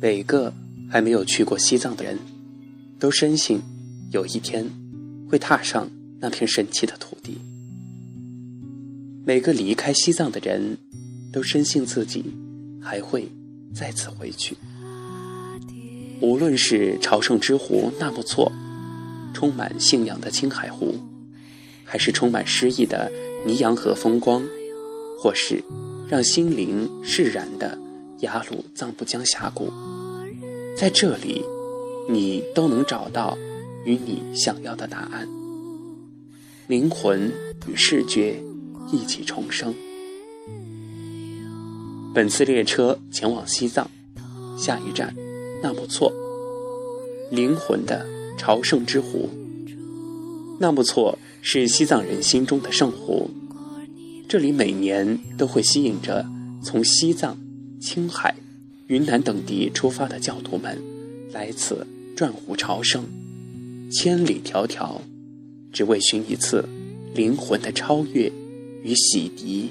每个还没有去过西藏的人，都深信有一天会踏上那片神奇的土地。每个离开西藏的人，都深信自己还会再次回去。无论是朝圣之湖纳木错，充满信仰的青海湖，还是充满诗意的尼洋河风光，或是让心灵释然的雅鲁藏布江峡谷，在这里，你都能找到与你想要的答案。灵魂与视觉一起重生。本次列车前往西藏，下一站。纳木错，灵魂的朝圣之湖。纳木错是西藏人心中的圣湖，这里每年都会吸引着从西藏、青海、云南等地出发的教徒们来此转湖朝圣，千里迢迢，只为寻一次灵魂的超越与洗涤。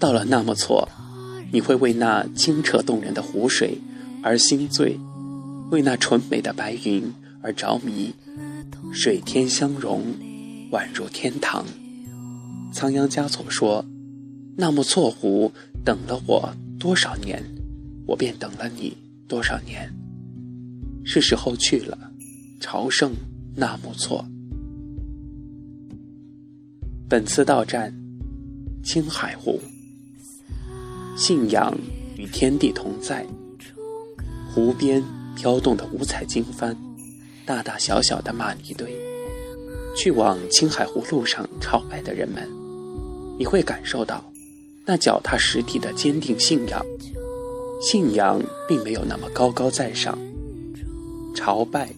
到了纳木错。你会为那清澈动人的湖水而心醉，为那纯美的白云而着迷，水天相融，宛如天堂。仓央嘉措说：“纳木错湖等了我多少年，我便等了你多少年。是时候去了，朝圣纳木错。本次到站，青海湖。”信仰与天地同在，湖边飘动的五彩经幡，大大小小的玛尼堆，去往青海湖路上朝拜的人们，你会感受到那脚踏实地的坚定信仰。信仰并没有那么高高在上，朝拜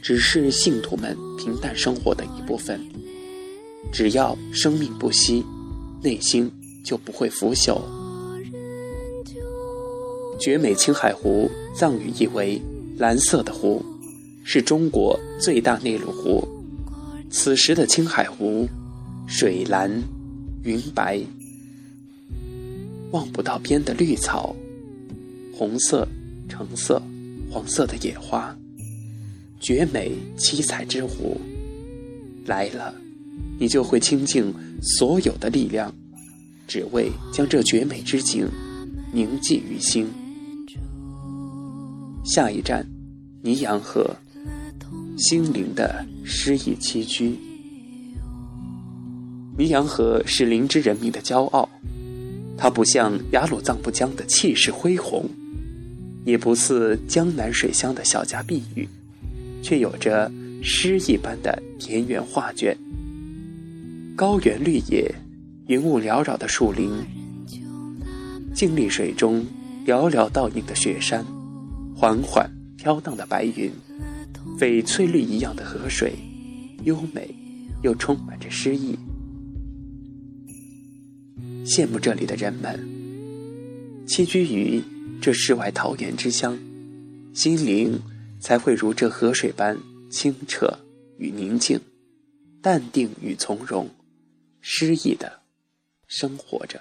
只是信徒们平淡生活的一部分。只要生命不息，内心就不会腐朽。绝美青海湖，藏语意为“蓝色的湖”，是中国最大内陆湖。此时的青海湖，水蓝云白，望不到边的绿草，红色、橙色、黄色的野花，绝美七彩之湖。来了，你就会倾尽所有的力量，只为将这绝美之景铭记于心。下一站，尼洋河，心灵的诗意栖居。尼洋河是林芝人民的骄傲，它不像雅鲁藏布江的气势恢宏，也不似江南水乡的小家碧玉，却有着诗一般的田园画卷。高原绿野，云雾缭绕的树林，静丽水中寥寥倒影的雪山。缓缓飘荡的白云，翡翠绿一样的河水，优美又充满着诗意。羡慕这里的人们，栖居于这世外桃源之乡，心灵才会如这河水般清澈与宁静，淡定与从容，诗意的生活着。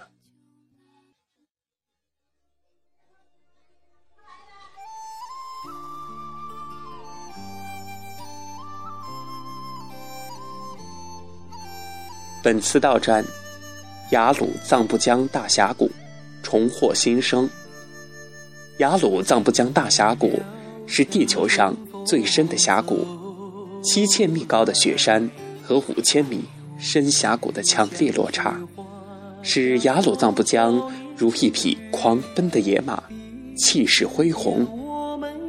本次到站，雅鲁藏布江大峡谷，重获新生。雅鲁藏布江大峡谷是地球上最深的峡谷，七千米高的雪山和五千米深峡谷的强烈落差，使雅鲁藏布江如一匹狂奔的野马，气势恢宏，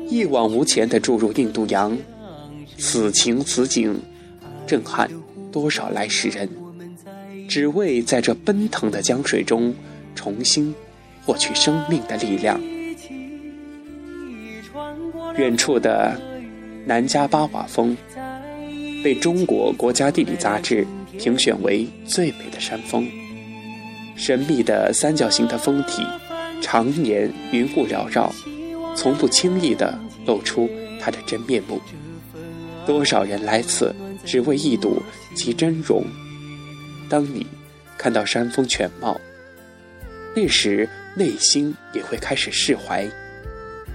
一往无前地注入印度洋。此情此景，震撼多少来世人。只为在这奔腾的江水中重新获取生命的力量。远处的南迦巴瓦峰被中国国家地理杂志评选为最美的山峰。神秘的三角形的峰体，常年云雾缭绕，从不轻易地露出它的真面目。多少人来此只为一睹其真容。当你看到山峰全貌，那时内心也会开始释怀。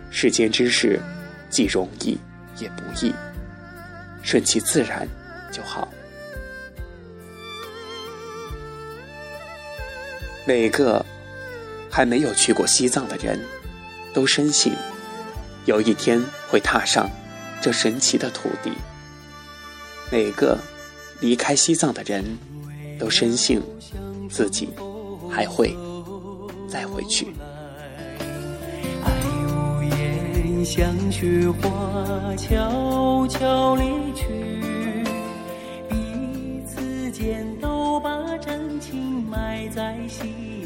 世间之事，既容易也不易，顺其自然就好。每个还没有去过西藏的人，都深信有一天会踏上这神奇的土地。每个离开西藏的人，都深信自己还会再回去。像雪花悄悄离去，彼此间都把真情埋在心。